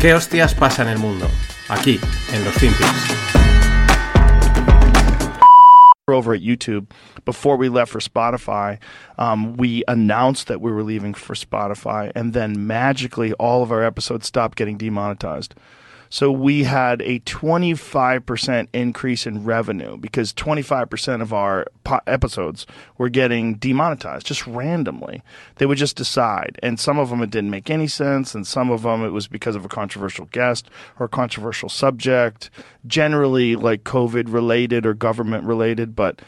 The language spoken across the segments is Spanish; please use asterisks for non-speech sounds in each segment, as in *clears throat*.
¿Qué hostias pasa en el mundo? Aquí, en los Finpics. over at YouTube before we left for Spotify. Um, we announced that we were leaving for Spotify, and then magically all of our episodes stopped getting demonetized. So we had a 25% increase in revenue because 25% of our po- episodes were getting demonetized just randomly. They would just decide. And some of them it didn't make any sense. And some of them it was because of a controversial guest or a controversial subject, generally like COVID related or government related. But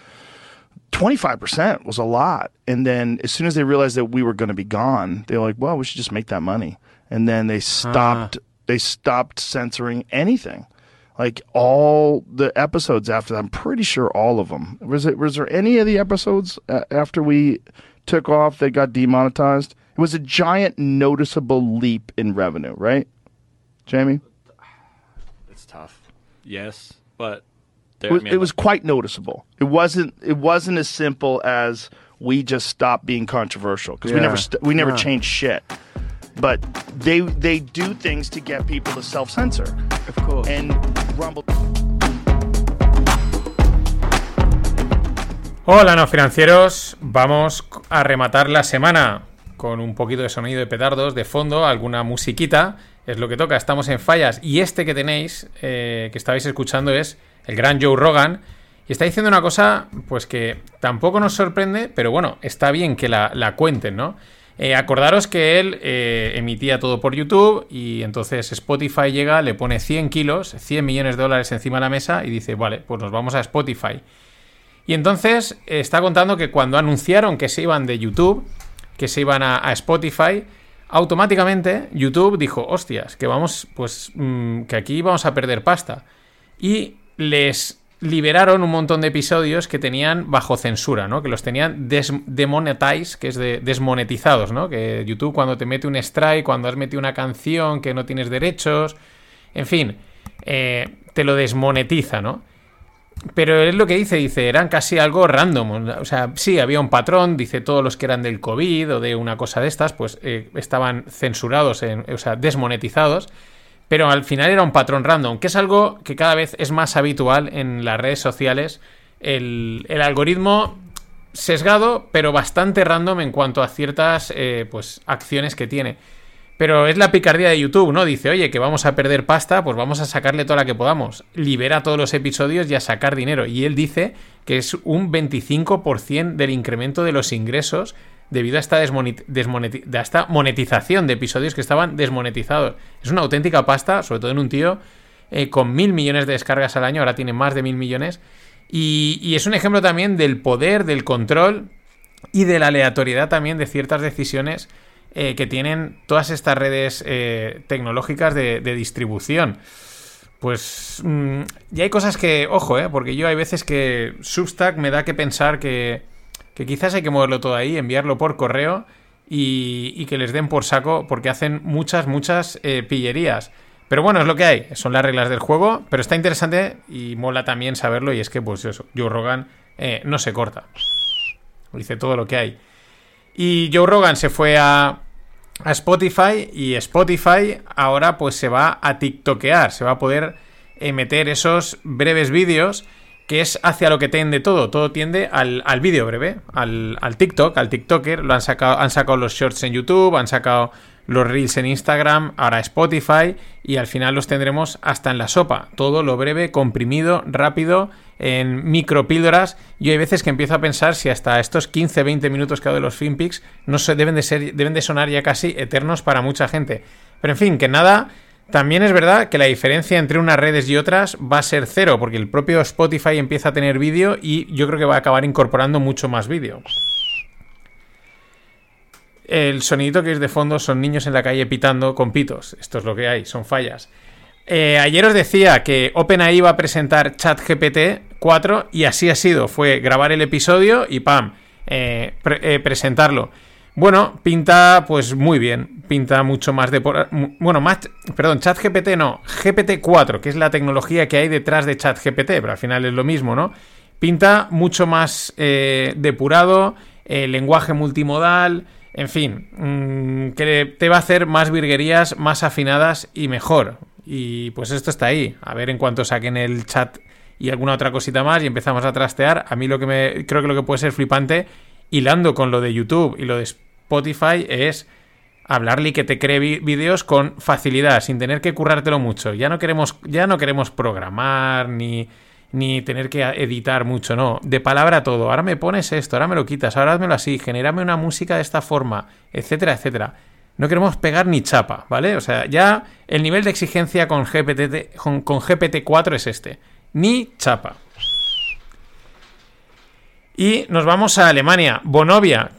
25% was a lot. And then as soon as they realized that we were going to be gone, they were like, well, we should just make that money. And then they uh-huh. stopped they stopped censoring anything. Like all the episodes after that, I'm pretty sure all of them. Was it? Was there any of the episodes uh, after we took off that got demonetized? It was a giant, noticeable leap in revenue, right, Jamie? It's tough. Yes, but It was, it was quite noticeable. It wasn't. It wasn't as simple as we just stopped being controversial because we never st- we never Yeah. changed shit. But they they do things to get people to self censor. Of course. And Rumble. Hola, no financieros. Vamos a rematar la semana con un poquito de sonido de petardos de fondo, alguna musiquita. Es lo que toca. Estamos en fallas. Y este que tenéis, eh, que estabais escuchando, es el gran Joe Rogan. Y está diciendo una cosa, pues que tampoco nos sorprende, pero bueno, está bien que la, la cuenten, ¿no? Eh, acordaros que él eh, emitía todo por YouTube y entonces Spotify llega, le pone 100 kilos, 100 millones de dólares encima de la mesa y dice, vale, pues nos vamos a Spotify. Y entonces eh, está contando que cuando anunciaron que se iban de YouTube, que se iban a, Spotify, automáticamente YouTube dijo, hostias, que vamos, pues, mm, que aquí vamos a perder pasta. Y les liberaron un montón de episodios que tenían bajo censura, ¿no? Que los tenían des demonetize, que es de desmonetizados, ¿no? Que YouTube cuando te mete un strike, cuando has metido una canción que no tienes derechos, en fin, eh, te lo desmonetiza, ¿no? Pero es lo que dice, dice, eran casi algo random. O sea, sí, había un patrón, dice, todos los que eran del COVID o de una cosa de estas, pues eh, estaban censurados, en, o sea, desmonetizados. Pero al final era un patrón random, que es algo que cada vez es más habitual en las redes sociales. El, algoritmo sesgado, pero bastante random en cuanto a ciertas eh, pues, acciones que tiene. Pero es la picardía de YouTube, ¿no? Dice, oye, que vamos a perder pasta, pues vamos a sacarle toda la que podamos. Libera todos los episodios y a sacar dinero. Y él dice que es un 25% del incremento de los ingresos debido a esta, a esta monetización de episodios que estaban desmonetizados. Es una auténtica pasta, sobre todo en un tío eh, con mil millones de descargas al año, ahora tiene más de mil millones. Y, es un ejemplo también del poder, del control y de la aleatoriedad también de ciertas decisiones eh, que tienen todas estas redes eh, tecnológicas de, distribución. Pues mm, y hay cosas que, ojo, eh, porque yo hay veces que Substack me da que pensar que, que quizás hay que moverlo todo ahí, enviarlo por correo y, que les den por saco porque hacen muchas, muchas eh, pillerías. Pero bueno, es lo que hay, son las reglas del juego, pero está interesante y mola también saberlo y es que pues eso, Joe Rogan eh, no se corta. Dice todo lo que hay. Y Joe Rogan se fue a, a Spotify y Spotify ahora pues se va a TikTokear, se va a poder eh, meter esos breves vídeos que es hacia lo que tiende todo, todo tiende al, al vídeo breve, al, al TikTok, al TikToker, lo han sacado, han sacado los shorts en YouTube, han sacado los reels en Instagram, ahora Spotify y al final los tendremos hasta en la sopa, todo lo breve, comprimido, rápido, en micropíldoras. Yo hay veces que empiezo a pensar si hasta estos 15-20 minutos que hago de los FinPix no se deben de ser, deben de sonar ya casi eternos para mucha gente. Pero en fin, que nada, también es verdad que la diferencia entre unas redes y otras va a ser cero, porque el propio Spotify empieza a tener vídeo y yo creo que va a acabar incorporando mucho más vídeo. El sonidito que es de fondo son niños en la calle pitando con pitos. Esto es lo que hay, son fallas. Eh, ayer os decía que OpenAI iba a presentar ChatGPT 4 y así ha sido. Fue grabar el episodio y ¡pam! eh, eh, presentarlo. Bueno, pinta pues muy bien. Pinta mucho más de... Bueno, más... Perdón, ChatGPT no. GPT-4, que es la tecnología que hay detrás de ChatGPT, pero al final es lo mismo, ¿no? Pinta mucho más eh, depurado, eh, lenguaje multimodal, en fin, mm, que te va a hacer más virguerías, más afinadas y mejor. Y pues esto está ahí. A ver en cuanto saquen el chat y alguna otra cosita más y empezamos a trastear. A mí lo que me creo que lo que puede ser flipante, hilando con lo de YouTube y lo de Spotify, es hablarle y que te cree vídeos con facilidad, sin tener que currártelo mucho. Ya no queremos, ya no queremos programar ni, ni tener que editar mucho, no. De palabra todo. Ahora me pones esto, ahora me lo quitas, ahora házmelo así, genérame una música de esta forma, etcétera, etcétera. No queremos pegar ni chapa, ¿vale? O sea, ya el nivel de exigencia con GPT, con, con GPT-4 es este. Ni chapa. Y nos vamos a Alemania. Bonovia,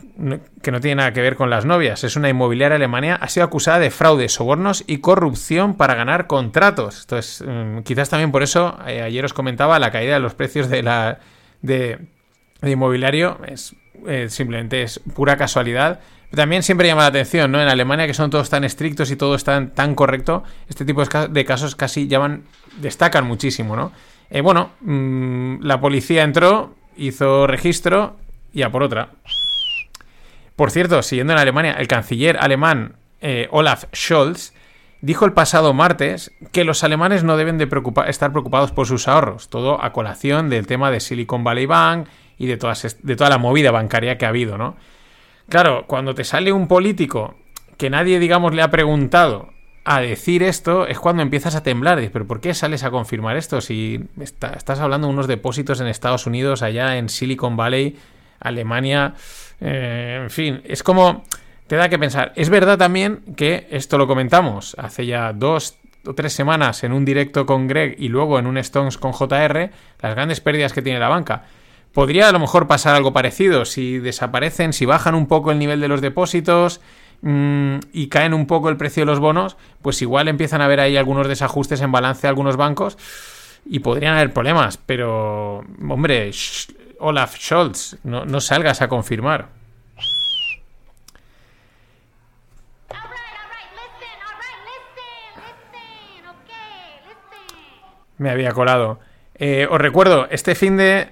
que no tiene nada que ver con las novias, es una inmobiliaria alemania, ha sido acusada de fraude, sobornos y corrupción para ganar contratos. Entonces, mm, quizás también por eso, eh, ayer os comentaba, la caída de los precios de la de, inmobiliario es eh, simplemente es pura casualidad. también siempre llama la atención, ¿no? En Alemania, que son todos tan estrictos y todo está tan correcto, este tipo de casos casi llaman, destacan muchísimo, ¿no? Eh, bueno, mm, la policía entró, hizo registro y a por otra. Por cierto, siguiendo en Alemania, el canciller alemán eh, Olaf Scholz dijo el pasado martes que los alemanes no deben de estar preocupados por sus ahorros, todo a colación del tema de Silicon Valley Bank y de, de toda la movida bancaria que ha habido, ¿no? Claro, cuando te sale un político que nadie, digamos, le ha preguntado a decir esto, es cuando empiezas a temblar. Pero ¿por qué sales a confirmar esto? Si estás hablando de unos depósitos en Estados Unidos, allá en Silicon Valley, Alemania, eh, en fin, es como te da que pensar. Es verdad también que esto lo comentamos hace ya dos o tres semanas en un directo con Greg y luego en un Stones con JR, las grandes pérdidas que tiene la banca. Podría a lo mejor pasar algo parecido si desaparecen, si bajan un poco el nivel de los depósitos mm, y caen un poco el precio de los bonos, pues igual empiezan a haber ahí algunos desajustes en balance de algunos bancos y podrían haber problemas. Pero, hombre, Olaf Scholz. No, no salgas a confirmar. Me había colado. Eh, os recuerdo, este fin de,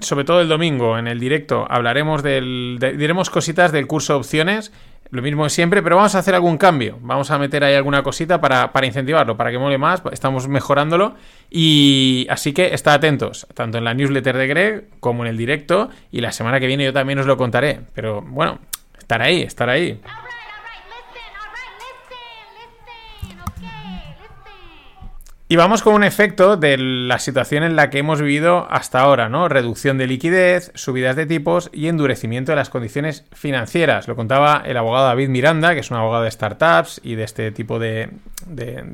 sobre todo el domingo, en el directo, hablaremos del. diremos cositas del curso opciones lo mismo de siempre, pero vamos a hacer algún cambio. Vamos a meter ahí alguna cosita para, incentivarlo, para que mole más. Estamos mejorándolo. Y así que estad atentos, tanto en la newsletter de Greg como en el directo. Y la semana que viene yo también os lo contaré. Pero bueno, estar ahí, estar ahí. Y vamos con un efecto de la situación en la que hemos vivido hasta ahora, ¿no? Reducción de liquidez, subidas de tipos y endurecimiento de las condiciones financieras. Lo contaba el abogado David Miranda, que es un abogado de startups y de este tipo de,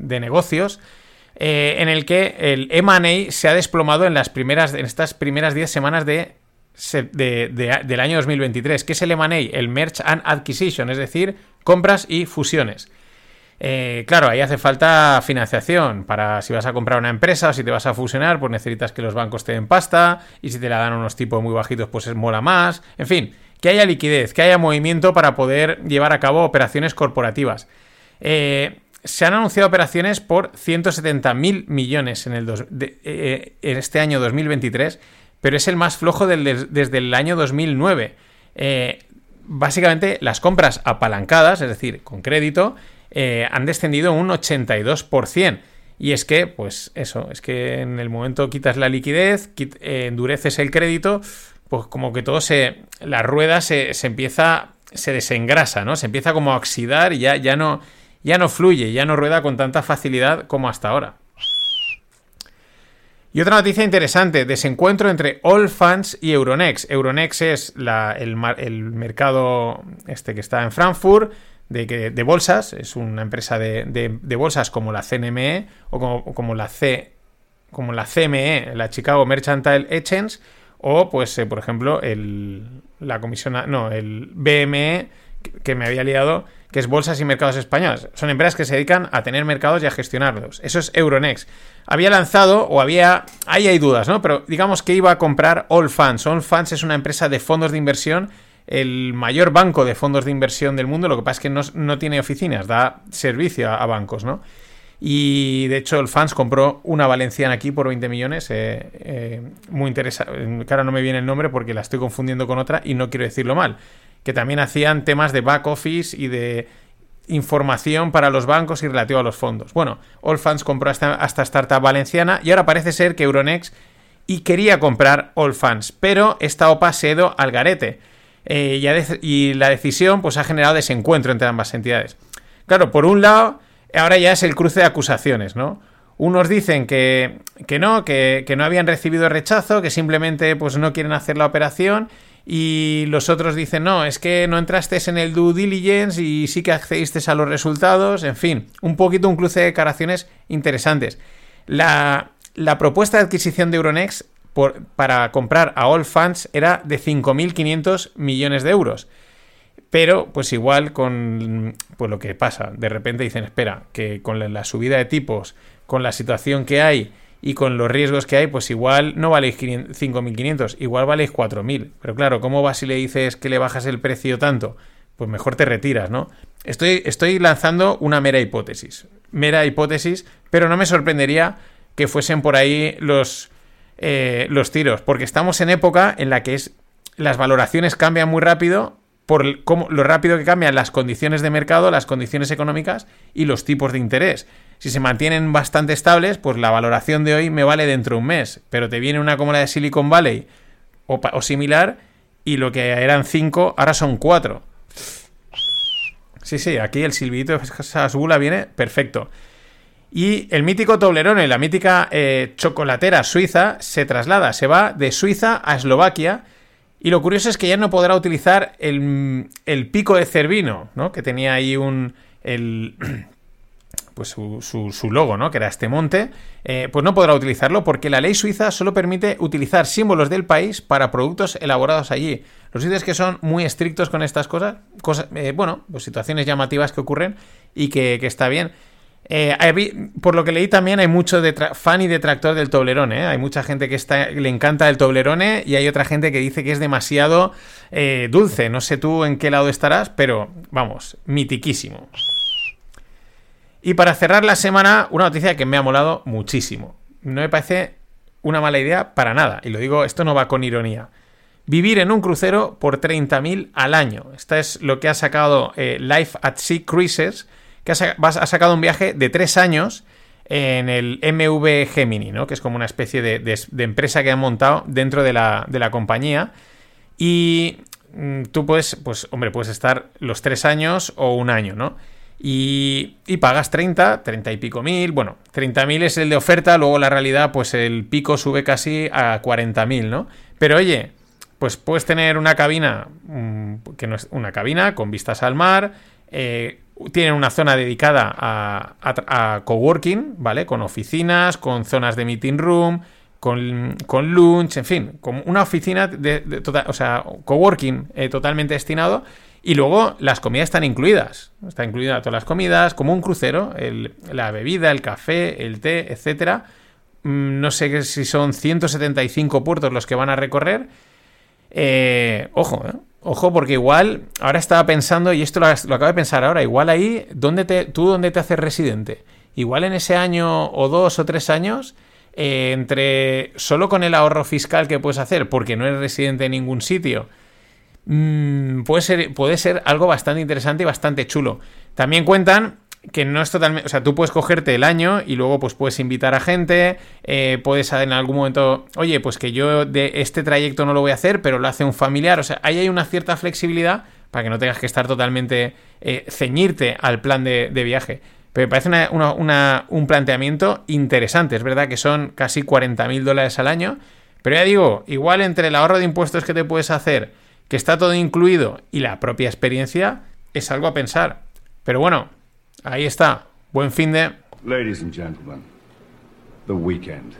negocios, eh, en el que el M&A se ha desplomado en, las primeras, en estas primeras 10 semanas de, del año 2023. ¿Qué es el M&A? El Merge and Acquisition, es decir, compras y fusiones. Eh, claro, ahí hace falta financiación para si vas a comprar una empresa o si te vas a fusionar, pues necesitas que los bancos te den pasta y si te la dan unos tipos muy bajitos, pues es mola más. En fin, que haya liquidez, que haya movimiento para poder llevar a cabo operaciones corporativas. Eh, se han anunciado operaciones por 170.000 millones en, el eh, en este año 2023, pero es el más flojo desde el año 2009. básicamente, las compras apalancadas, es decir, con crédito, eh, han descendido un 82%. Y es que, pues eso, es que en el momento quitas la liquidez, eh, endureces el crédito, pues como que todo se. La rueda se, empieza. se desengrasa, ¿no? Se empieza como a oxidar y ya, ya, no, ya no fluye, ya no rueda con tanta facilidad como hasta ahora. Y otra noticia interesante, desencuentro entre Allfunds y Euronext. Euronext es el, el mercado este que está en Frankfurt, de, de bolsas, es una empresa de, bolsas como la CNME o como, la C como la CME, la Chicago Mercantile Exchange, o pues, eh, por ejemplo, el, la comisión, no, el BME, que me había liado, que es Bolsas y Mercados Españoles. Son empresas que se dedican a tener mercados y a gestionarlos. Eso es Euronext. Había lanzado, o había, ahí hay dudas, ¿no? Pero digamos que iba a comprar All Funds. All Funds es una empresa de fondos de inversión el mayor banco de fondos de inversión del mundo, lo que pasa es que no, tiene oficinas, da servicio a, bancos, ¿no? Y de hecho el Fans compró una valenciana aquí por 20 millones. eh, eh, muy interesante. Ahora no me viene el nombre porque la estoy confundiendo con otra y no quiero decirlo mal. Que también hacían temas de back office y de información para los bancos y relativo a los fondos. Bueno, Allfans compró hasta, hasta startup valenciana y ahora parece ser que Euronext y quería comprar Allfans, pero esta OPA se ha ido al garete. Eh, y, la decisión pues ha generado desencuentro entre ambas entidades. Claro, por un lado, ahora ya es el cruce de acusaciones, ¿no? Unos dicen que, que no, que, que no habían recibido rechazo, que simplemente pues no quieren hacer la operación y los otros dicen, no, es que no entraste en el due diligence y sí que accediste a los resultados, en fin, un poquito un cruce de declaraciones interesantes. La, la propuesta de adquisición de Euronext para comprar a All Funds era de 5.500 millones de euros. Pero, pues igual con pues lo que pasa, de repente dicen, espera, que con la, subida de tipos, con la situación que hay y con los riesgos que hay, pues igual no valéis 500 5.500, igual valéis 4.000. Pero claro, ¿cómo vas si le dices que le bajas el precio tanto? Pues mejor te retiras, ¿no? Estoy, estoy lanzando una mera hipótesis. Mera hipótesis, pero no me sorprendería que fuesen por ahí los, eh, los tiros, porque estamos en época en la que es, las valoraciones cambian muy rápido por cómo- lo rápido que cambian las condiciones de mercado, las condiciones económicas y los tipos de interés. Si se mantienen bastante estables, pues la valoración de hoy me vale dentro de un mes, pero te viene una como la de Silicon Valley o, similar y lo que eran 5 ahora son 4. Sí, sí, aquí el silbidito de Sasgula viene perfecto. Y el mítico Toblerone, la mítica eh, chocolatera suiza, se traslada, se va de Suiza a Eslovaquia. Y lo curioso es que ya no podrá utilizar el, el pico de Cervino, ¿no? Que tenía ahí un. El, *clears throat* pues su, su- logo, ¿no? Que era este monte. eh, pues no podrá utilizarlo porque la ley suiza solo permite utilizar símbolos del país para productos elaborados allí. Los sitios que son muy estrictos con estas cosas, cosas eh, bueno, pues situaciones llamativas que ocurren y que, que está bien. Eh, por lo que leí también hay mucho fan y detractor del Toblerone. ¿eh? Hay mucha gente que le encanta el Toblerone y hay otra gente que dice que es demasiado eh, dulce. No sé tú en qué lado estarás, pero vamos, mitiquísimo. Y para cerrar la semana, una noticia que me ha molado muchísimo. No me parece una mala idea para nada. Y lo digo, esto no va con ironía. Vivir en un crucero por 30.000 al año. Esta es lo que ha sacado eh, Life at Sea Cruises, que ha, sa- ha sacado un viaje de tres años en el MV Gemini, ¿no? que es como una especie de, empresa que han montado dentro de la, de la compañía. Y mm, tú puedes, pues, hombre, puedes estar los tres años o un año, ¿no? Y, y pagas 30, 30 y pico mil. Bueno, 30.000 es el de oferta, luego la realidad, pues el pico sube casi a 40.000, ¿no? Pero oye, pues puedes tener una cabina, mm, que no es una cabina con vistas al mar, eh, tienen una zona dedicada a, coworking, ¿vale? Con oficinas, con zonas de meeting room, con, con lunch, en fin, con una oficina de, total- o sea, coworking eh, totalmente destinado. Y luego las comidas están incluidas. Está incluida todas las comidas, como un crucero, la bebida, el café, el té, etcétera. Mm, No sé si son 175 puertos los que van a recorrer. Eh, ojo, ¿eh? Ojo, porque igual, ahora estaba pensando, y esto lo, lo acabo de pensar ahora, igual ahí, ¿dónde te, ¿tú dónde te haces residente? Igual en ese año o dos o tres años, eh, entre solo con el ahorro fiscal que puedes hacer, porque no eres residente en ningún sitio, mm, puede, ser, puede ser algo bastante interesante y bastante chulo. También cuentan que no es totalmente, o sea, tú puedes cogerte el año y luego pues puedes invitar a gente, eh, puedes en algún momento, oye, pues que yo de este trayecto no lo voy a hacer, pero lo hace un familiar, o sea, ahí hay una cierta flexibilidad para que no tengas que estar totalmente eh, ceñirte al plan de, viaje. Pero me parece una- una- un planteamiento interesante, es verdad que son casi 40.000 dólares al año, pero ya digo, igual entre el ahorro de impuestos que te puedes hacer, que está todo incluido, y la propia experiencia, es algo a pensar. Pero bueno, ahí está. Buen fin de... Ladies and gentlemen, the weekend.